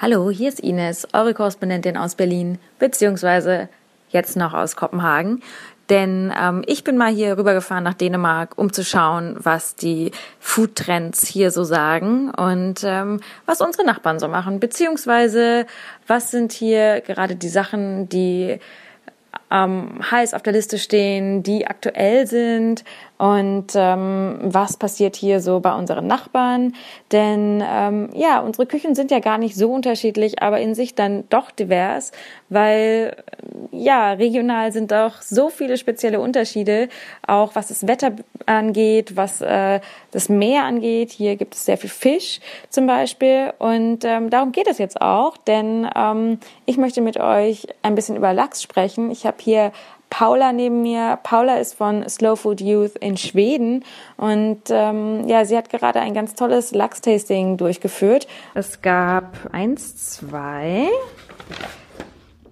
Hallo, hier ist Ines, eure Korrespondentin aus Berlin, beziehungsweise jetzt noch aus Kopenhagen. Denn ähm, ich bin mal hier rübergefahren nach Dänemark, um zu schauen, was die Foodtrends hier so sagen und ähm, was unsere Nachbarn so machen, beziehungsweise was sind hier gerade die Sachen, die ähm, heiß auf der Liste stehen, die aktuell sind und ähm, was passiert hier so bei unseren Nachbarn. Denn ähm, ja, unsere Küchen sind ja gar nicht so unterschiedlich, aber in sich dann doch divers, weil ja, regional sind doch so viele spezielle Unterschiede, auch was das Wetter angeht, was äh, das Meer angeht. Hier gibt es sehr viel Fisch zum Beispiel und ähm, darum geht es jetzt auch, denn ähm, ich möchte mit euch ein bisschen über Lachs sprechen. Ich habe hier Paula neben mir. Paula ist von Slow Food Youth in Schweden und ähm, ja, sie hat gerade ein ganz tolles Lachs-Tasting durchgeführt. Es gab eins, zwei,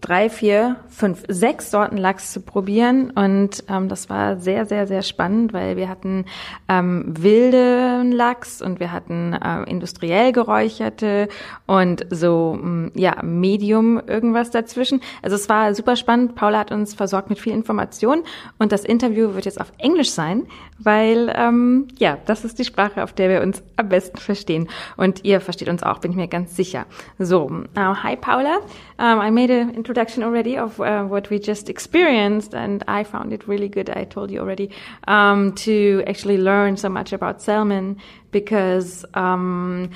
drei, vier, fünf, sechs Sorten Lachs zu probieren und ähm, das war sehr, sehr, sehr spannend, weil wir hatten ähm, wilden Lachs und wir hatten äh, industriell geräucherte und so mm, ja Medium irgendwas dazwischen. Also es war super spannend. Paula hat uns versorgt mit viel Information und das Interview wird jetzt auf Englisch sein, weil ähm, ja das ist die Sprache, auf der wir uns am besten verstehen und ihr versteht uns auch, bin ich mir ganz sicher. So, uh, hi Paula, um, I made an introduction already of uh, what we just experienced, and I found it really good. I told you already um, to actually learn so much about salmon because. Um,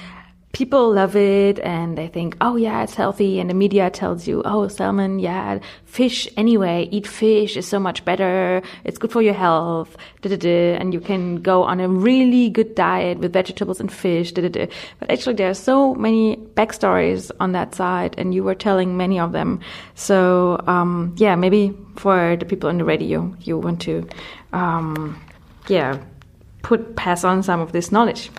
people love it and they think, oh yeah, it's healthy. And the media tells you, oh, salmon, yeah, fish anyway, eat fish is so much better. It's good for your health. Da, da, da. And you can go on a really good diet with vegetables and fish. Da, da, da. But actually there are so many backstories on that side and you were telling many of them. So, um, yeah, maybe for the people on the radio, you want to, um, yeah, put, pass on some of this knowledge.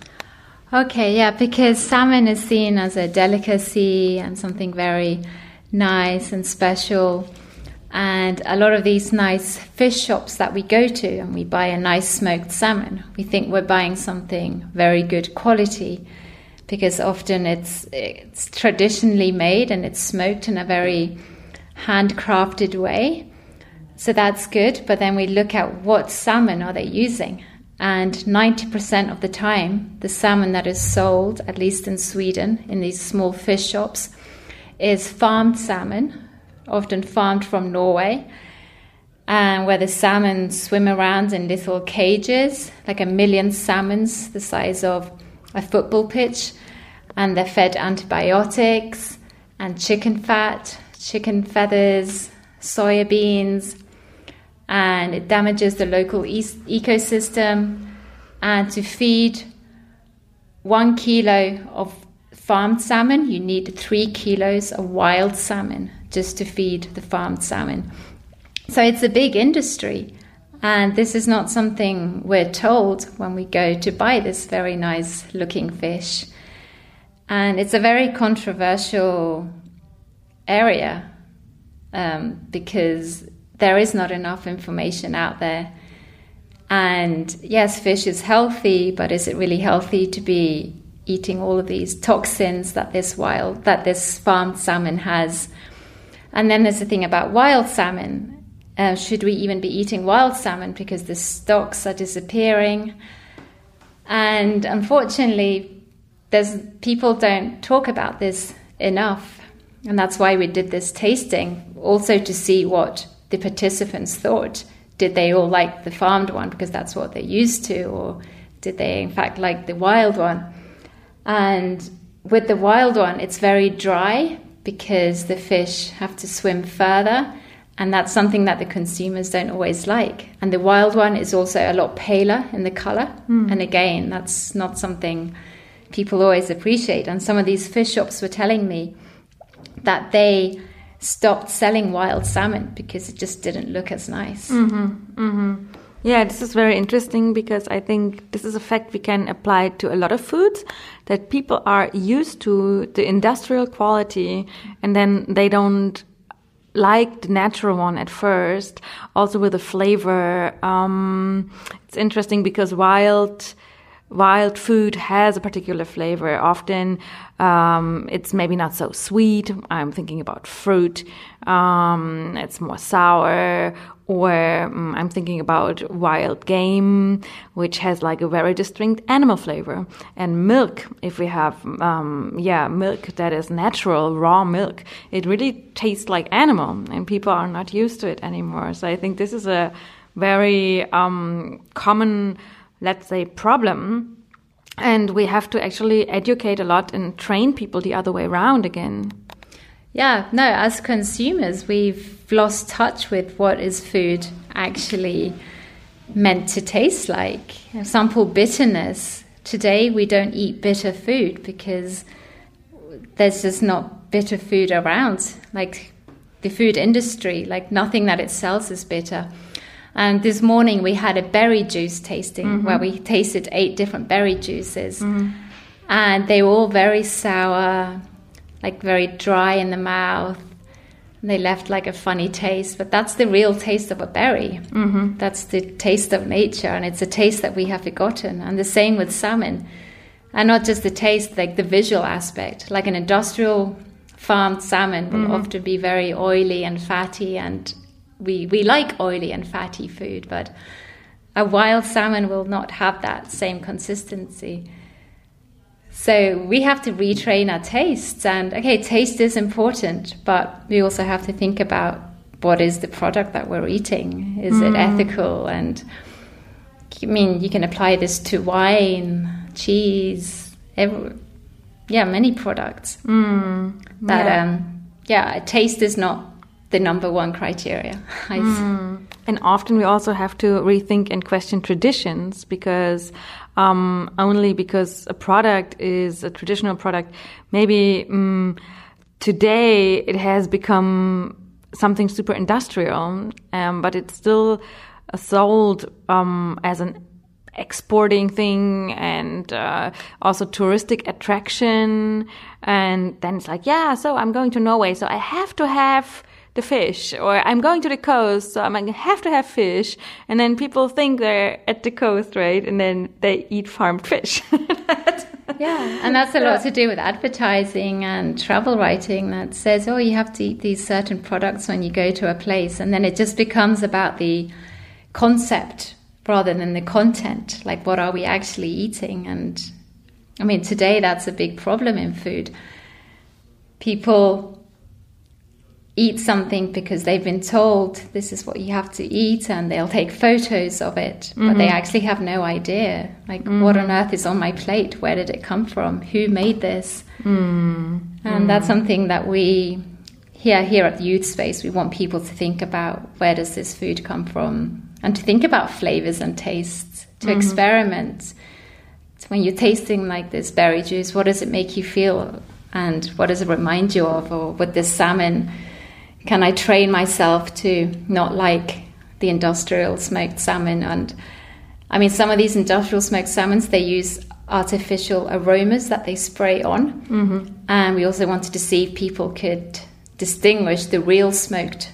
Okay, yeah, because salmon is seen as a delicacy and something very nice and special. And a lot of these nice fish shops that we go to and we buy a nice smoked salmon, we think we're buying something very good quality because often it's it's traditionally made and it's smoked in a very handcrafted way. So that's good, but then we look at what salmon are they using and 90% of the time, the salmon that is sold, at least in Sweden, in these small fish shops, is farmed salmon, often farmed from Norway, and where the salmon swim around in little cages, like a million salmons the size of a football pitch, and they're fed antibiotics and chicken fat, chicken feathers, soya beans, and it damages the local e- ecosystem. And to feed one kilo of farmed salmon, you need three kilos of wild salmon just to feed the farmed salmon. So it's a big industry. And this is not something we're told when we go to buy this very nice looking fish. And it's a very controversial area um, because there is not enough information out there. And yes, fish is healthy, but is it really healthy to be eating all of these toxins that this wild, that this farmed salmon has? And then there's the thing about wild salmon. Uh, should we even be eating wild salmon because the stocks are disappearing? And unfortunately, there's people don't talk about this enough, and that's why we did this tasting, also to see what the participants thought. Did they all like the farmed one because that's what they're used to, or did they in fact like the wild one? And with the wild one, it's very dry because the fish have to swim further, and that's something that the consumers don't always like. And the wild one is also a lot paler in the color, mm. and again, that's not something people always appreciate. And some of these fish shops were telling me that they stopped selling wild salmon because it just didn't look as nice. Mm-hmm, mm-hmm. Yeah, this is very interesting because I think this is a fact we can apply to a lot of foods that people are used to the industrial quality and then they don't like the natural one at first, also with the flavor. Um, it's interesting because wild wild food has a particular flavor. Often um, it's maybe not so sweet. I'm thinking about fruit. Um, it's more sour. Or um, I'm thinking about wild game, which has like a very distinct animal flavor. And milk, if we have, um, yeah, milk that is natural, raw milk, it really tastes like animal, and people are not used to it anymore. So I think this is a very um, common let's say, problem. And we have to actually educate a lot and train people the other way around again. Yeah, no, as consumers, we've lost touch with what is food actually meant to taste like. For example, bitterness. Today, we don't eat bitter food because there's just not bitter food around. Like the food industry, like nothing that it sells is bitter. And this morning we had a berry juice tasting mm-hmm. where we tasted eight different berry juices. Mm-hmm. And they were all very sour, like very dry in the mouth. And they left like a funny taste, but that's the real taste of a berry. Mm-hmm. That's the taste of nature, and it's a taste that we have forgotten. And the same with salmon. And not just the taste, like the visual aspect. Like an industrial farmed salmon will mm-hmm. often be very oily and fatty and we, we like oily and fatty food, but a wild salmon will not have that same consistency. So we have to retrain our tastes. And okay, taste is important, but we also have to think about what is the product that we're eating? Is mm. it ethical? And I mean, you can apply this to wine, cheese, every, yeah, many products. Mm. That, yeah. Um, yeah, taste is not the number one criteria. Mm. And often we also have to rethink and question traditions because um, only because a product is a traditional product, maybe um, today it has become something super industrial, um, but it's still sold um, as an exporting thing and uh, also touristic attraction and then it's like yeah so i'm going to norway so i have to have the fish or I'm going to the coast, so I'm going to have to have fish. And then people think they're at the coast, right? And then they eat farmed fish. yeah, and that's a lot to do with advertising and travel writing that says, oh, you have to eat these certain products when you go to a place. And then it just becomes about the concept rather than the content. Like, what are we actually eating? And I mean, today that's a big problem in food. People eat something because they've been told this is what you have to eat and they'll take photos of it mm-hmm. but they mm-hmm. actually have no idea like mm-hmm. what on earth is on my plate where did it come from who made this mm-hmm. and that's something that we here here at the youth space we want people to think about where does this food come from and to think about flavors and tastes to mm-hmm. experiment when you're tasting like this berry juice what does it make you feel and what does it remind you of or with this salmon can I train myself to not like the industrial smoked salmon? And I mean, some of these industrial smoked salmons, they use artificial aromas that they spray on. Mm-hmm. And we also wanted to see if people could distinguish the real smoked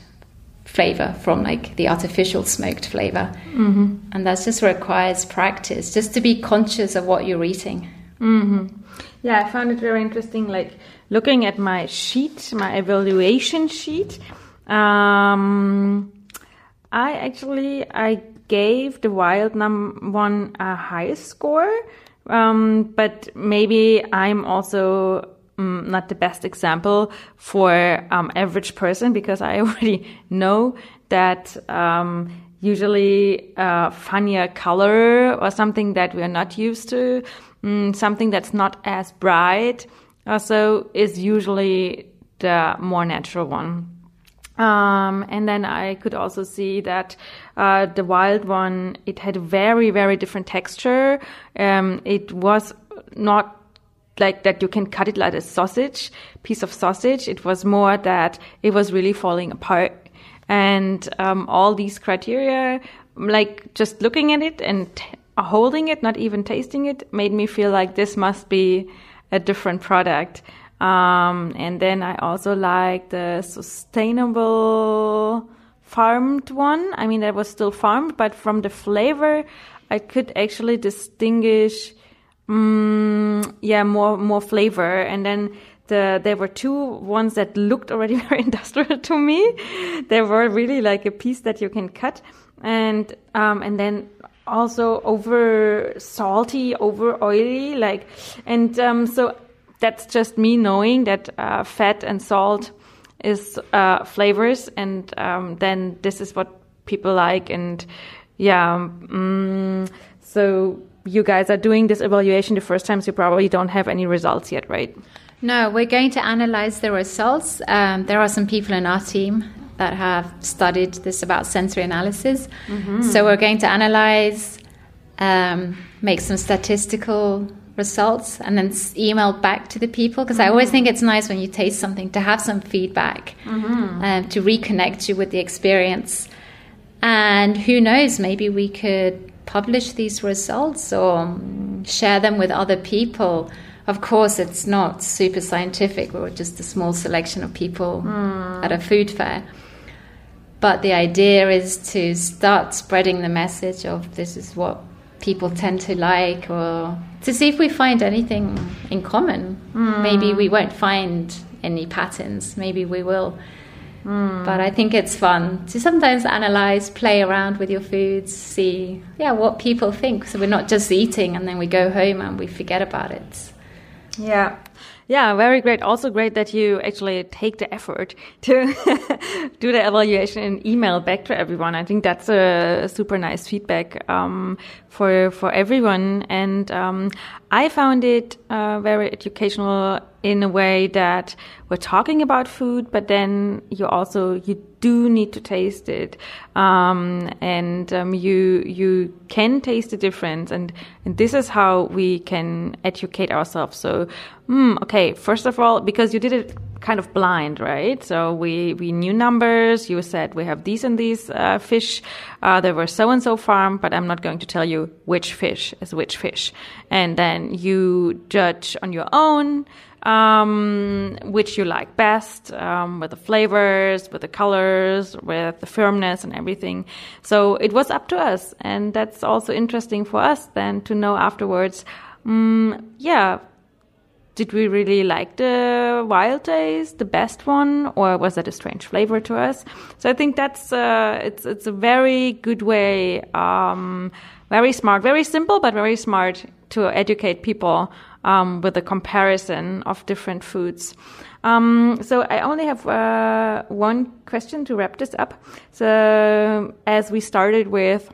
flavor from like the artificial smoked flavor. Mm-hmm. And that just requires practice, just to be conscious of what you're eating. Mm-hmm. Yeah, I found it very interesting. Like looking at my sheet, my evaluation sheet, um, I actually I gave the wild num one a high score, um, but maybe I'm also um, not the best example for um, average person because I already know that um, usually uh, funnier color or something that we are not used to, mm, something that's not as bright also is usually the more natural one. Um, and then I could also see that uh, the wild one it had a very very different texture. Um, it was not like that you can cut it like a sausage piece of sausage. It was more that it was really falling apart. And um, all these criteria, like just looking at it and t- holding it, not even tasting it, made me feel like this must be a different product. Um, and then I also like the sustainable farmed one. I mean, that was still farmed, but from the flavor, I could actually distinguish mm, yeah, more more flavor, and then the there were two ones that looked already very industrial to me. They were really like a piece that you can cut, and um, and then also over salty, over oily, like, and um, so that's just me knowing that uh, fat and salt is uh, flavors, and um, then this is what people like, and yeah, um, so you guys are doing this evaluation the first time, so you probably don't have any results yet, right? No, we're going to analyze the results. Um, there are some people in our team that have studied this about sensory analysis. Mm-hmm. So we're going to analyze, um, make some statistical results, and then email back to the people. Because mm-hmm. I always think it's nice when you taste something to have some feedback, mm-hmm. um, to reconnect you with the experience. And who knows, maybe we could publish these results or share them with other people. Of course, it's not super scientific, we're just a small selection of people mm. at a food fair. But the idea is to start spreading the message of this is what people tend to like, or to see if we find anything in common. Mm. Maybe we won't find any patterns, maybe we will. Mm. But I think it's fun to sometimes analyze, play around with your foods, see yeah what people think. So we're not just eating and then we go home and we forget about it. Yeah, yeah, very great. Also great that you actually take the effort to do the evaluation and email back to everyone. I think that's a super nice feedback um, for for everyone, and um, I found it uh, very educational in a way that we're talking about food, but then you also you do need to taste it, um, and um, you you can taste the difference, and and this is how we can educate ourselves. So, mm, okay, first of all, because you did it kind of blind, right? So we we knew numbers. You said we have these and these uh, fish. Uh, there were so and so farm, but I'm not going to tell you which fish is which fish, and then you judge on your own um, which you like best, um, with the flavors, with the colors, with the firmness and everything. So it was up to us. And that's also interesting for us then to know afterwards, um, yeah, did we really like the wild taste, the best one, or was that a strange flavor to us? So I think that's uh, it's it's a very good way, um, very smart, very simple, but very smart to educate people um, with a comparison of different foods. Um, so I only have uh, one question to wrap this up. So as we started with,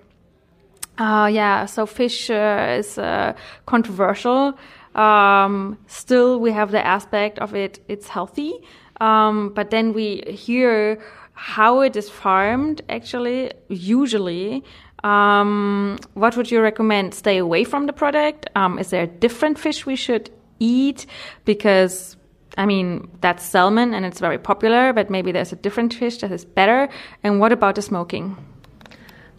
uh, yeah, so fish uh, is uh, controversial. Um, still, we have the aspect of it; it's healthy. Um, but then we hear how it is farmed. Actually, usually, um, what would you recommend? Stay away from the product? Um, is there a different fish we should eat? Because, I mean, that's salmon and it's very popular, but maybe there's a different fish that is better. And what about the smoking?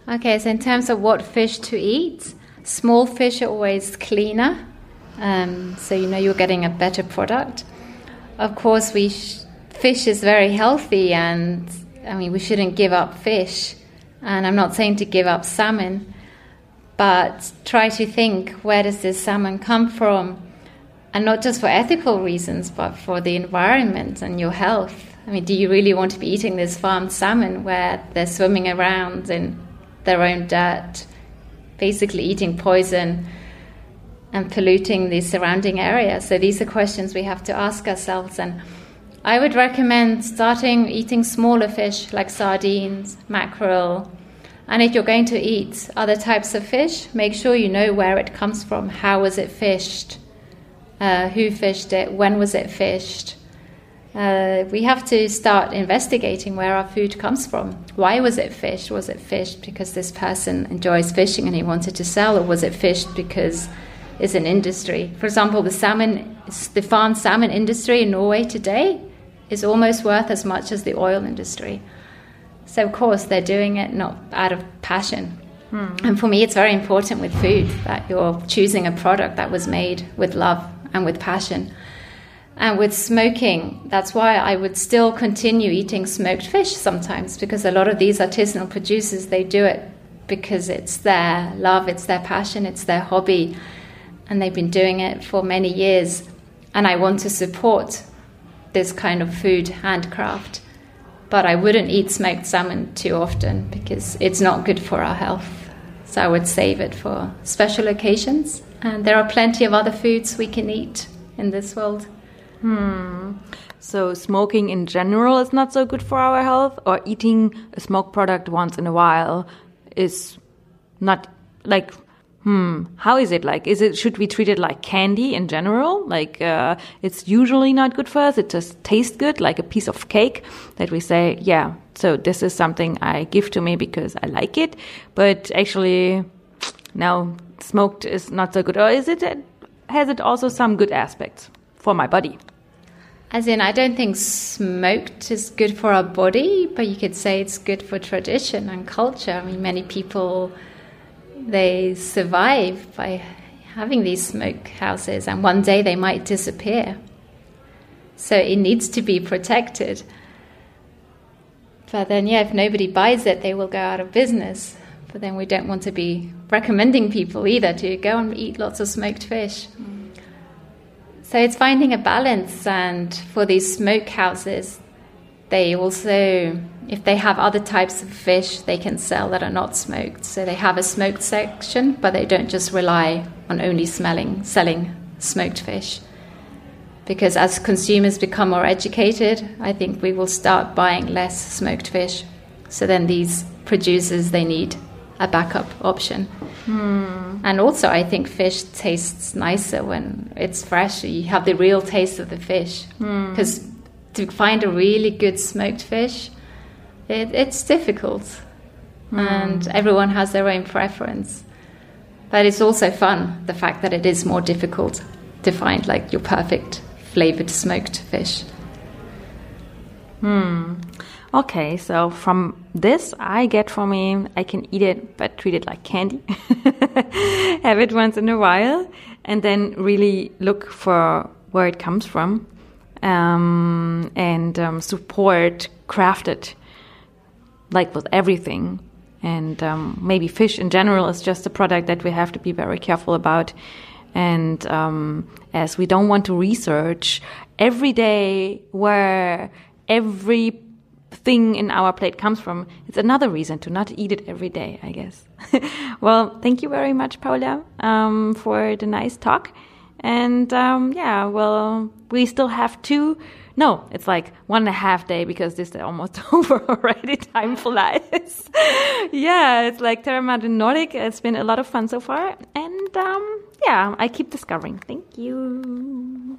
Okay, so in terms of what fish to eat, small fish are always cleaner. Um, so you know you're getting a better product. Of course, we sh- fish is very healthy, and I mean we shouldn't give up fish. And I'm not saying to give up salmon, but try to think where does this salmon come from? And not just for ethical reasons, but for the environment and your health. I mean, do you really want to be eating this farmed salmon where they're swimming around in their own dirt, basically eating poison and polluting the surrounding area? So these are questions we have to ask ourselves. And I would recommend starting eating smaller fish like sardines, mackerel. And if you're going to eat other types of fish, make sure you know where it comes from. How was it fished? Uh, who fished it? When was it fished? Uh, we have to start investigating where our food comes from. Why was it fished? Was it fished because this person enjoys fishing and he wanted to sell, or was it fished because it's an industry? For example, the salmon, the farmed salmon industry in Norway today is almost worth as much as the oil industry. So, of course, they're doing it not out of passion. Hmm. And for me, it's very important with food that you're choosing a product that was made with love and with passion. And with smoking, that's why I would still continue eating smoked fish sometimes because a lot of these artisanal producers, they do it because it's their love, it's their passion, it's their hobby. And they've been doing it for many years. And I want to support this kind of food handcraft. But I wouldn't eat smoked salmon too often because it's not good for our health. So I would save it for special occasions. And there are plenty of other foods we can eat in this world. Hmm. So smoking in general is not so good for our health, or eating a smoke product once in a while is not like hmm. How is it like? Is it should we treat it like candy in general? Like uh, it's usually not good for us. It just tastes good like a piece of cake that we say yeah so this is something i give to me because i like it. But actually now smoked is not so good. Or is it has it also some good aspects for my body? As in, I don't think smoked is good for our body, but you could say it's good for tradition and culture. I mean, many people they survive by having these smoke houses, and one day they might disappear. So it needs to be protected. But then, yeah, if nobody buys it, they will go out of business. But then we don't want to be recommending people either to go and eat lots of smoked fish. So it's finding a balance, and for these smokehouses, they also, if they have other types of fish, they can sell that are not smoked. So they have a smoked section, but they don't just rely on only smelling, selling smoked fish. Because as consumers become more educated, I think we will start buying less smoked fish. So then these producers, they need a backup option. Hmm. And also, I think fish tastes nicer when it's fresh. You have the real taste of the fish. Because hmm. to find a really good smoked fish, it, it's difficult. Hmm. And everyone has their own preference. But it's also fun, the fact that it is more difficult to find like your perfect flavored smoked fish. Hmm. Okay, so from this, I get for me, I can eat it, but treat it like candy. Have it once in a while, and then really look for where it comes from um, and um, support crafted, like with everything. And um, maybe fish in general is just a product that we have to be very careful about. And um, as we don't want to research every day where every thing in our plate comes from, it's another reason to not eat it every day, I guess. well, thank you very much, Paula, um, for the nice talk. And um, yeah, well, we still have two. No, it's like one and a half day because this is almost over already. Time flies. yeah, it's like Terra Nordic. It's been a lot of fun so far. And um, yeah, I keep discovering. Thank you.